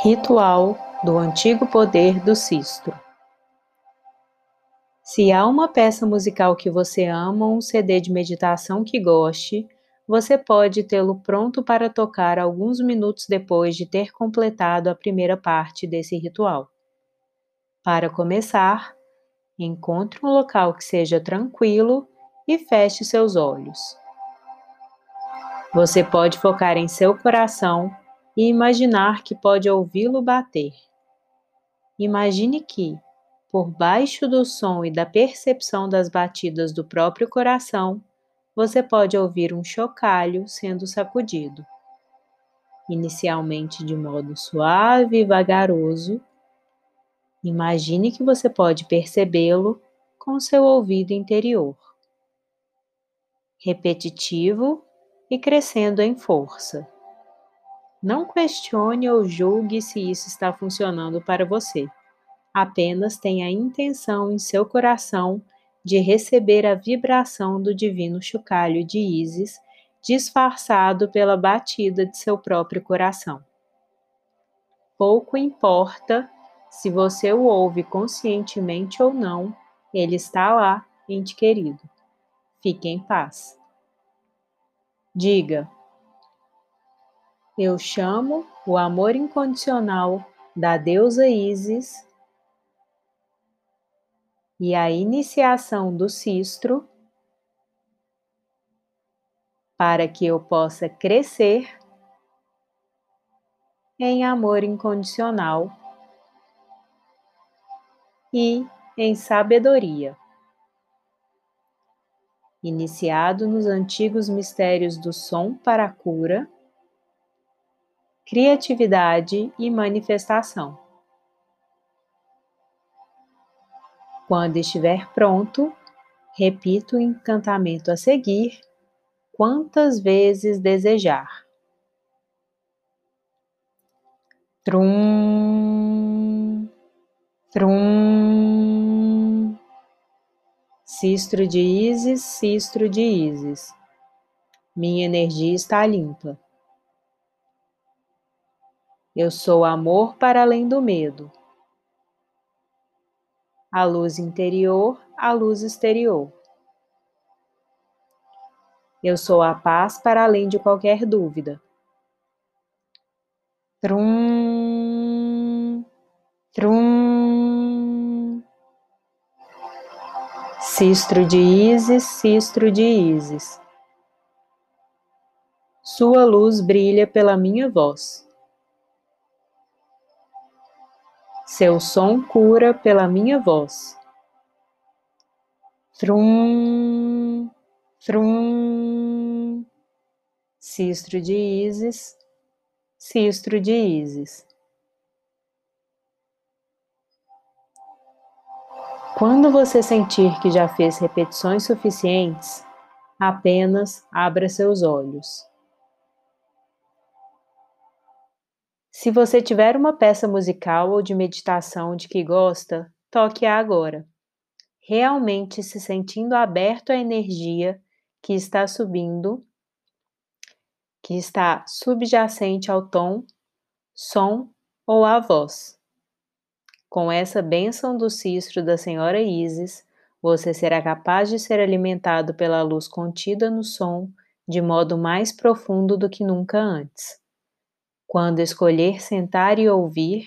Ritual do Antigo Poder do Sistro. Se há uma peça musical que você ama ou um CD de meditação que goste, você pode tê-lo pronto para tocar alguns minutos depois de ter completado a primeira parte desse ritual. Para começar, encontre um local que seja tranquilo e feche seus olhos. Você pode focar em seu coração e imaginar que pode ouvi-lo bater. Imagine que, por baixo do som e da percepção das batidas do próprio coração, você pode ouvir um chocalho sendo sacudido. Inicialmente de modo suave e vagaroso, imagine que você pode percebê-lo com seu ouvido interior. Repetitivo e crescendo em força. Não questione ou julgue se isso está funcionando para você. Apenas tenha a intenção em seu coração de receber a vibração do divino chocalho de Isis, disfarçado pela batida de seu próprio coração. Pouco importa se você o ouve conscientemente ou não, ele está lá, ente querido. Fique em paz. Diga: eu chamo o amor incondicional da deusa Isis e a iniciação do cistro para que eu possa crescer em amor incondicional e em sabedoria. Iniciado nos antigos mistérios do som para a cura, criatividade e manifestação. Quando estiver pronto, repita o encantamento a seguir quantas vezes desejar. Trum, trum. Cistro de Ísis, cistro de Ísis. Minha energia está limpa. Eu sou amor para além do medo. A luz interior, a luz exterior. Eu sou a paz para além de qualquer dúvida. Trum, trum. Cistro de Ísis, cistro de Ísis. Sua luz brilha pela minha voz. Seu som cura pela minha voz. Trum, trum. Cistro de Ísis, cistro de Ísis. Quando você sentir que já fez repetições suficientes, apenas abra seus olhos. Se você tiver uma peça musical ou de meditação de que gosta, toque-a agora. Realmente se sentindo aberto à energia que está subindo, que está subjacente ao tom, som ou à voz. Com essa bênção do cistro da Senhora Isis, você será capaz de ser alimentado pela luz contida no som de modo mais profundo do que nunca antes. Quando escolher sentar e ouvir,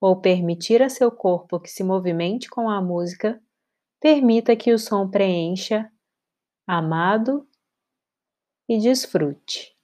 ou permitir a seu corpo que se movimente com a música, permita que o som preencha, amado e desfrute.